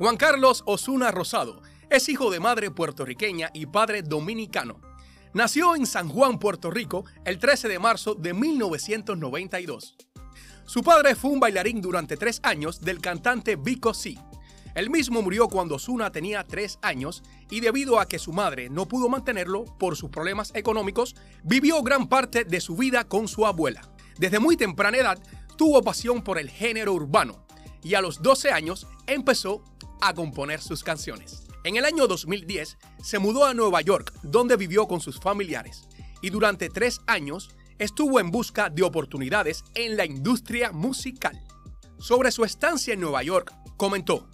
Juan Carlos Osuna Rosado es hijo de madre puertorriqueña y padre dominicano. Nació en San Juan, Puerto Rico, el 13 de marzo de 1992. Su padre fue un bailarín durante tres años del cantante Vico C. El mismo murió cuando Osuna tenía tres años y debido a que su madre no pudo mantenerlo por sus problemas económicos, vivió gran parte de su vida con su abuela. Desde muy temprana edad tuvo pasión por el género urbano y a los 12 años empezó a componer sus canciones. En el año 2010 se mudó a Nueva York, donde vivió con sus familiares, y durante tres años estuvo en busca de oportunidades en la industria musical. Sobre su estancia en Nueva York, comentó,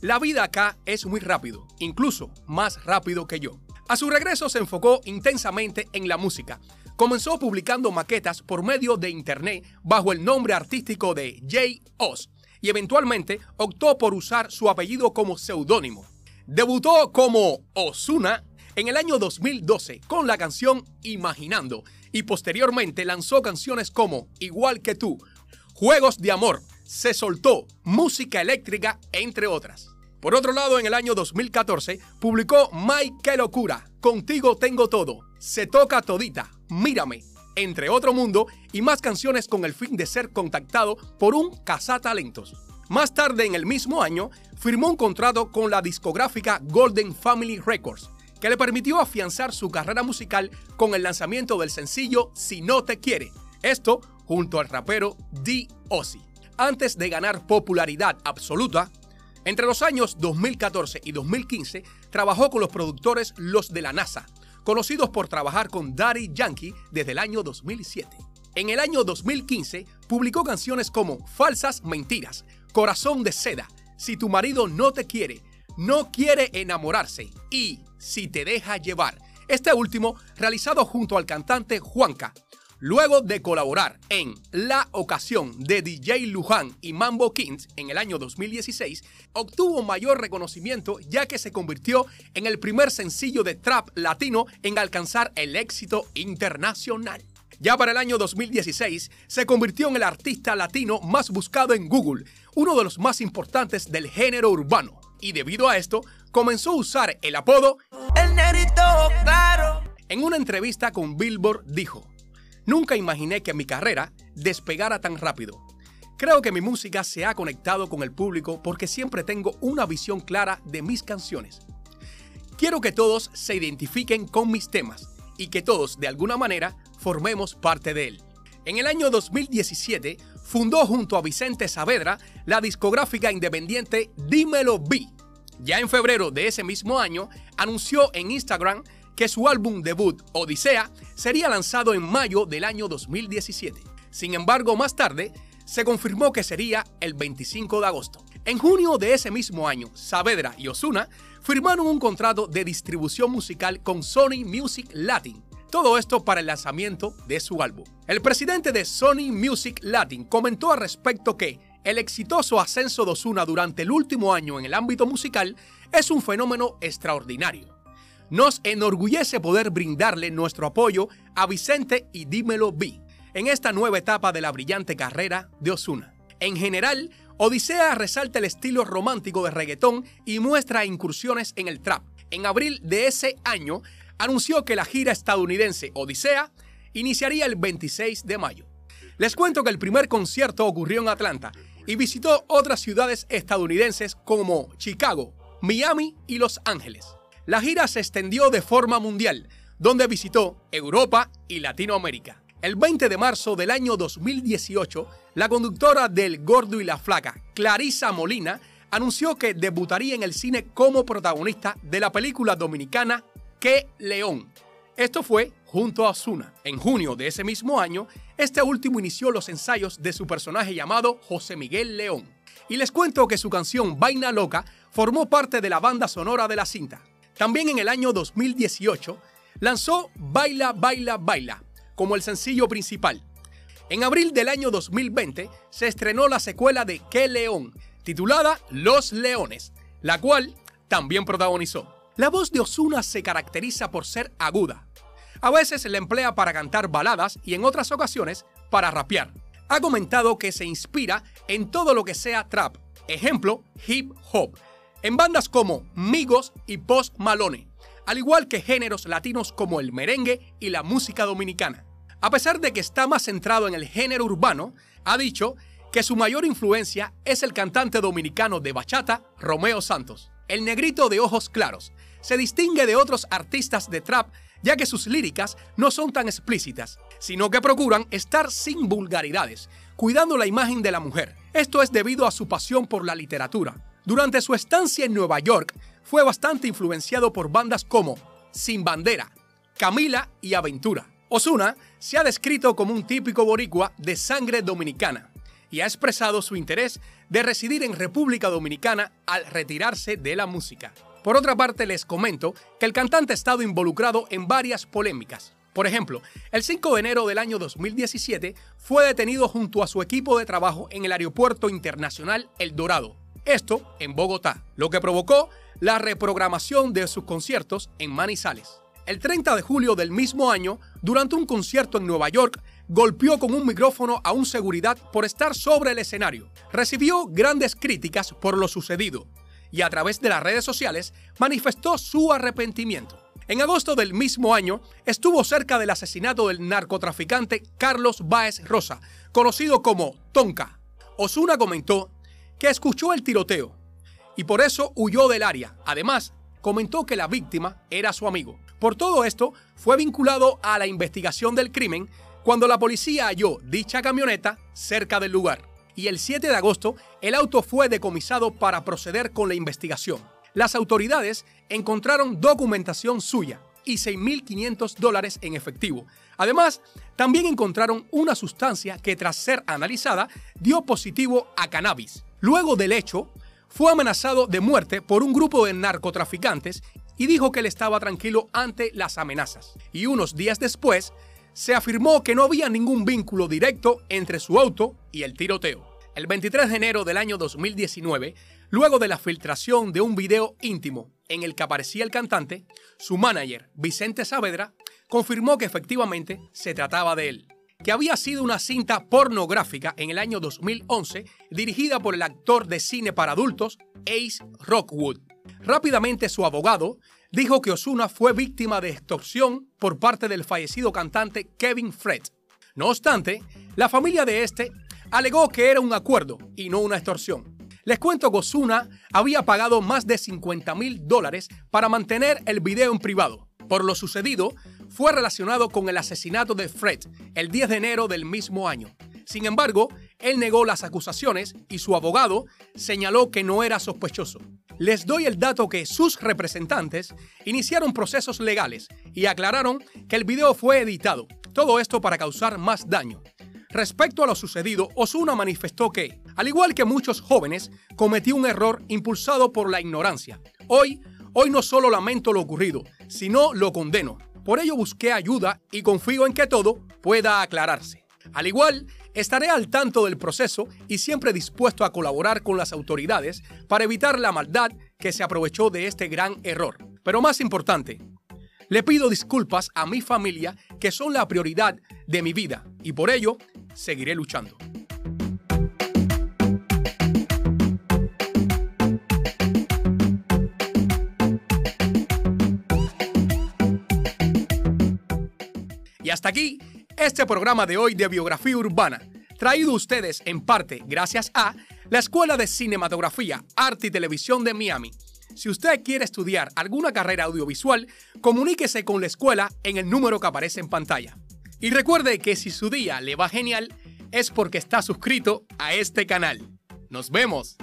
La vida acá es muy rápido, incluso más rápido que yo. A su regreso se enfocó intensamente en la música. Comenzó publicando maquetas por medio de internet bajo el nombre artístico de J. Oz y eventualmente optó por usar su apellido como seudónimo. Debutó como Osuna en el año 2012 con la canción Imaginando y posteriormente lanzó canciones como Igual que tú, Juegos de Amor, Se soltó, Música Eléctrica, entre otras. Por otro lado, en el año 2014 publicó My Qué Locura, Contigo Tengo Todo, Se Toca Todita, Mírame, entre otro mundo, y más canciones con el fin de ser contactado por un cazatalentos. Más tarde en el mismo año, firmó un contrato con la discográfica Golden Family Records, que le permitió afianzar su carrera musical con el lanzamiento del sencillo Si no te quiere, esto junto al rapero D. Ozzy. Antes de ganar popularidad absoluta, entre los años 2014 y 2015 trabajó con los productores Los de la NASA, conocidos por trabajar con Daddy Yankee desde el año 2007. En el año 2015 publicó canciones como Falsas Mentiras, Corazón de Seda, Si tu marido no te quiere, No quiere enamorarse y Si te deja llevar. Este último realizado junto al cantante Juanca, Luego de colaborar en La Ocasión de DJ Luján y Mambo Kings en el año 2016, obtuvo mayor reconocimiento ya que se convirtió en el primer sencillo de trap latino en alcanzar el éxito internacional. Ya para el año 2016, se convirtió en el artista latino más buscado en Google, uno de los más importantes del género urbano. Y debido a esto, comenzó a usar el apodo El Nerito Claro. En una entrevista con Billboard dijo, Nunca imaginé que mi carrera despegara tan rápido. Creo que mi música se ha conectado con el público porque siempre tengo una visión clara de mis canciones. Quiero que todos se identifiquen con mis temas y que todos, de alguna manera, formemos parte de él. En el año 2017 fundó junto a Vicente Saavedra la discográfica independiente Dímelo B. Ya en febrero de ese mismo año anunció en Instagram que su álbum debut, Odisea, sería lanzado en mayo del año 2017. Sin embargo, más tarde, se confirmó que sería el 25 de agosto. En junio de ese mismo año, Saavedra y Osuna firmaron un contrato de distribución musical con Sony Music Latin. Todo esto para el lanzamiento de su álbum. El presidente de Sony Music Latin comentó al respecto que el exitoso ascenso de Osuna durante el último año en el ámbito musical es un fenómeno extraordinario nos enorgullece poder brindarle nuestro apoyo a Vicente y Dímelo B en esta nueva etapa de la brillante carrera de Osuna. En general, Odisea resalta el estilo romántico de reggaetón y muestra incursiones en el trap. En abril de ese año, anunció que la gira estadounidense Odisea iniciaría el 26 de mayo. Les cuento que el primer concierto ocurrió en Atlanta y visitó otras ciudades estadounidenses como Chicago, Miami y Los Ángeles. La gira se extendió de forma mundial, donde visitó Europa y Latinoamérica. El 20 de marzo del año 2018, la conductora del Gordo y la Flaca, Clarisa Molina, anunció que debutaría en el cine como protagonista de la película dominicana Que León. Esto fue junto a Osuna. En junio de ese mismo año, este último inició los ensayos de su personaje llamado José Miguel León. Y les cuento que su canción Vaina Loca formó parte de la banda sonora de la cinta. También en el año 2018 lanzó Baila, Baila, Baila como el sencillo principal. En abril del año 2020 se estrenó la secuela de Qué León, titulada Los Leones, la cual también protagonizó. La voz de Osuna se caracteriza por ser aguda. A veces la emplea para cantar baladas y en otras ocasiones para rapear. Ha comentado que se inspira en todo lo que sea trap, ejemplo, hip hop, en bandas como Migos y Post Malone, al igual que géneros latinos como el merengue y la música dominicana. A pesar de que está más centrado en el género urbano, ha dicho que su mayor influencia es el cantante dominicano de bachata, Romeo Santos. El negrito de ojos claros se distingue de otros artistas de trap ya que sus líricas no son tan explícitas, sino que procuran estar sin vulgaridades, cuidando la imagen de la mujer. Esto es debido a su pasión por la literatura. Durante su estancia en Nueva York, fue bastante influenciado por bandas como Sin Bandera, Camila y Aventura. Osuna se ha descrito como un típico boricua de sangre dominicana y ha expresado su interés de residir en República Dominicana al retirarse de la música. Por otra parte, les comento que el cantante ha estado involucrado en varias polémicas. Por ejemplo, el 5 de enero del año 2017 fue detenido junto a su equipo de trabajo en el Aeropuerto Internacional El Dorado, esto en Bogotá, lo que provocó la reprogramación de sus conciertos en Manizales. El 30 de julio del mismo año, durante un concierto en Nueva York, golpeó con un micrófono a un seguridad por estar sobre el escenario. Recibió grandes críticas por lo sucedido y a través de las redes sociales manifestó su arrepentimiento. En agosto del mismo año estuvo cerca del asesinato del narcotraficante Carlos Báez Rosa, conocido como Tonka. Osuna comentó que escuchó el tiroteo y por eso huyó del área. Además, comentó que la víctima era su amigo. Por todo esto, fue vinculado a la investigación del crimen cuando la policía halló dicha camioneta cerca del lugar. Y el 7 de agosto, el auto fue decomisado para proceder con la investigación. Las autoridades encontraron documentación suya y 6.500 dólares en efectivo. Además, también encontraron una sustancia que tras ser analizada dio positivo a cannabis. Luego del hecho, fue amenazado de muerte por un grupo de narcotraficantes y dijo que él estaba tranquilo ante las amenazas. Y unos días después, se afirmó que no había ningún vínculo directo entre su auto y el tiroteo. El 23 de enero del año 2019, luego de la filtración de un video íntimo en el que aparecía el cantante, su manager, Vicente Saavedra, confirmó que efectivamente se trataba de él, que había sido una cinta pornográfica en el año 2011 dirigida por el actor de cine para adultos Ace Rockwood. Rápidamente su abogado dijo que Osuna fue víctima de extorsión por parte del fallecido cantante Kevin Fred. No obstante, la familia de este alegó que era un acuerdo y no una extorsión. Les cuento que Osuna había pagado más de 50 mil dólares para mantener el video en privado. Por lo sucedido, fue relacionado con el asesinato de Fred el 10 de enero del mismo año. Sin embargo, él negó las acusaciones y su abogado señaló que no era sospechoso. Les doy el dato que sus representantes iniciaron procesos legales y aclararon que el video fue editado. Todo esto para causar más daño. Respecto a lo sucedido, Osuna manifestó que, al igual que muchos jóvenes, cometió un error impulsado por la ignorancia. Hoy, hoy no solo lamento lo ocurrido, sino lo condeno. Por ello busqué ayuda y confío en que todo pueda aclararse. Al igual, estaré al tanto del proceso y siempre dispuesto a colaborar con las autoridades para evitar la maldad que se aprovechó de este gran error. Pero más importante, le pido disculpas a mi familia que son la prioridad de mi vida y por ello seguiré luchando. Y hasta aquí este programa de hoy de biografía urbana, traído ustedes en parte gracias a la Escuela de Cinematografía, Arte y Televisión de Miami. Si usted quiere estudiar alguna carrera audiovisual, comuníquese con la escuela en el número que aparece en pantalla. Y recuerde que si su día le va genial, es porque está suscrito a este canal. Nos vemos.